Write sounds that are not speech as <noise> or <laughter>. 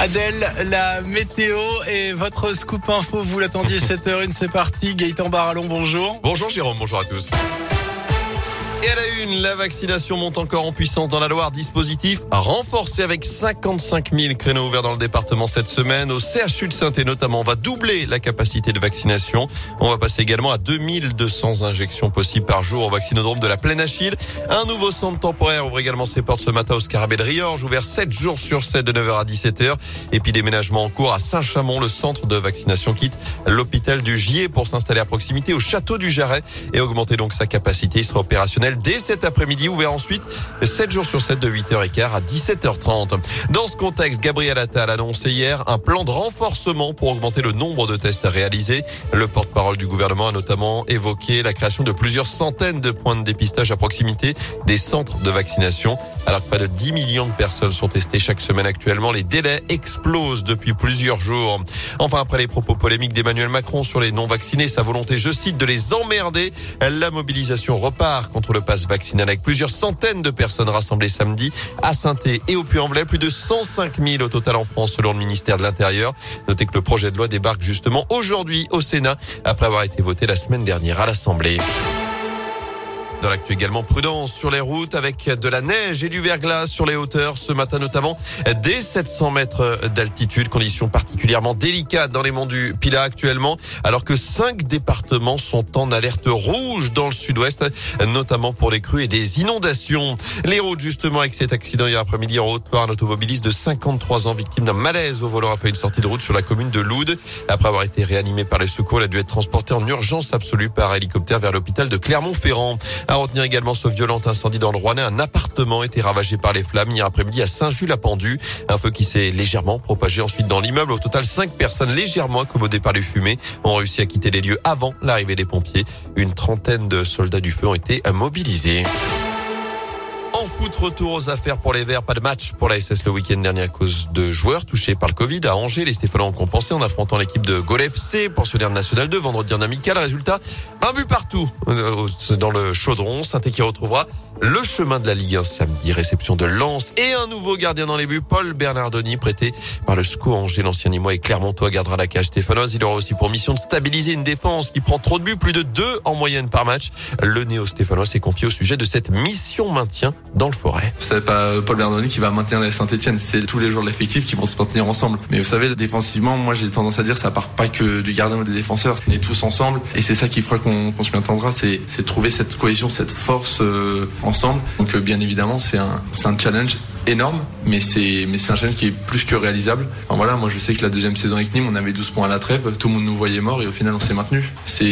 Adèle, la météo et votre scoop info, vous l'attendiez <laughs> 7h01, c'est parti. Gaëtan Barallon, bonjour. Bonjour Jérôme, bonjour à tous. Et à la une, la vaccination monte encore en puissance dans la Loire. Dispositif renforcé avec 55 000 créneaux ouverts dans le département cette semaine. Au CHU de saint notamment, on va doubler la capacité de vaccination. On va passer également à 2200 injections possibles par jour au vaccinodrome de la Plaine Achille. Un nouveau centre temporaire ouvre également ses portes ce matin au Scarabée de Riorge, ouvert 7 jours sur 7 de 9h à 17h. Et puis déménagement en cours à Saint-Chamond. Le centre de vaccination quitte l'hôpital du Gier pour s'installer à proximité au château du Jarret et augmenter donc sa capacité. Il sera opérationnel dès cet après-midi, ouvert ensuite 7 jours sur 7 de 8h15 à 17h30. Dans ce contexte, Gabriel Attal a annoncé hier un plan de renforcement pour augmenter le nombre de tests réalisés. Le porte-parole du gouvernement a notamment évoqué la création de plusieurs centaines de points de dépistage à proximité des centres de vaccination. Alors que près de 10 millions de personnes sont testées chaque semaine actuellement, les délais explosent depuis plusieurs jours. Enfin, après les propos polémiques d'Emmanuel Macron sur les non-vaccinés, sa volonté, je cite, de les emmerder, la mobilisation repart contre le passe vaccinal avec plusieurs centaines de personnes rassemblées samedi à saint et au Puy-en-Velay. Plus de 105 000 au total en France selon le ministère de l'Intérieur. Notez que le projet de loi débarque justement aujourd'hui au Sénat après avoir été voté la semaine dernière à l'Assemblée. Dans l'actu également, prudence sur les routes avec de la neige et du verglas sur les hauteurs ce matin notamment dès 700 mètres d'altitude. Conditions particulièrement délicates dans les monts du Pila actuellement alors que cinq départements sont en alerte rouge dans le sud-ouest notamment pour les crues et des inondations. Les routes justement avec cet accident hier après-midi en Haute-Loire, un automobiliste de 53 ans victime d'un malaise au volant a fait une sortie de route sur la commune de Loud. Après avoir été réanimé par les secours, il a dû être transporté en urgence absolue par hélicoptère vers l'hôpital de Clermont-Ferrand. À retenir également ce violent incendie dans le Rouennais. Un appartement a été ravagé par les flammes hier après-midi à Saint-Jules-la-Pendu. Un feu qui s'est légèrement propagé ensuite dans l'immeuble. Au total, cinq personnes légèrement accommodées par les fumées ont réussi à quitter les lieux avant l'arrivée des pompiers. Une trentaine de soldats du feu ont été mobilisés. En foot, retour aux affaires pour les Verts. Pas de match pour la SS le week-end dernier à cause de joueurs touchés par le Covid. À Angers, les Stéphanois ont compensé en affrontant l'équipe de Gol FC, pensionnaire national de vendredi en amical. Résultat, un but partout euh, dans le chaudron. saint qui retrouvera le chemin de la Ligue 1 samedi. Réception de Lens et un nouveau gardien dans les buts, Paul Bernardoni, prêté par le SCO Angers. L'ancien Nîmois et Clermontois gardera la cage stéphanoise. Il aura aussi pour mission de stabiliser une défense qui prend trop de buts, plus de deux en moyenne par match. Le néo-stéphanois s'est confié au sujet de cette mission maintien dans le forêt. C'est pas Paul Bernardoni qui va maintenir la Saint-Etienne, c'est tous les joueurs de l'effectif qui vont se maintenir ensemble. Mais vous savez, défensivement, moi j'ai tendance à dire ça part pas que du gardien ou des défenseurs, on est tous ensemble et c'est ça qui fera qu'on se maintiendra, c'est trouver cette cohésion, cette force euh, ensemble. Donc euh, bien évidemment, c'est un, un challenge énorme, mais c'est mais c'est un challenge qui est plus que réalisable. voilà, moi je sais que la deuxième saison avec Nîmes, on avait 12 points à la trêve, tout le monde nous voyait mort et au final on s'est maintenu. C'est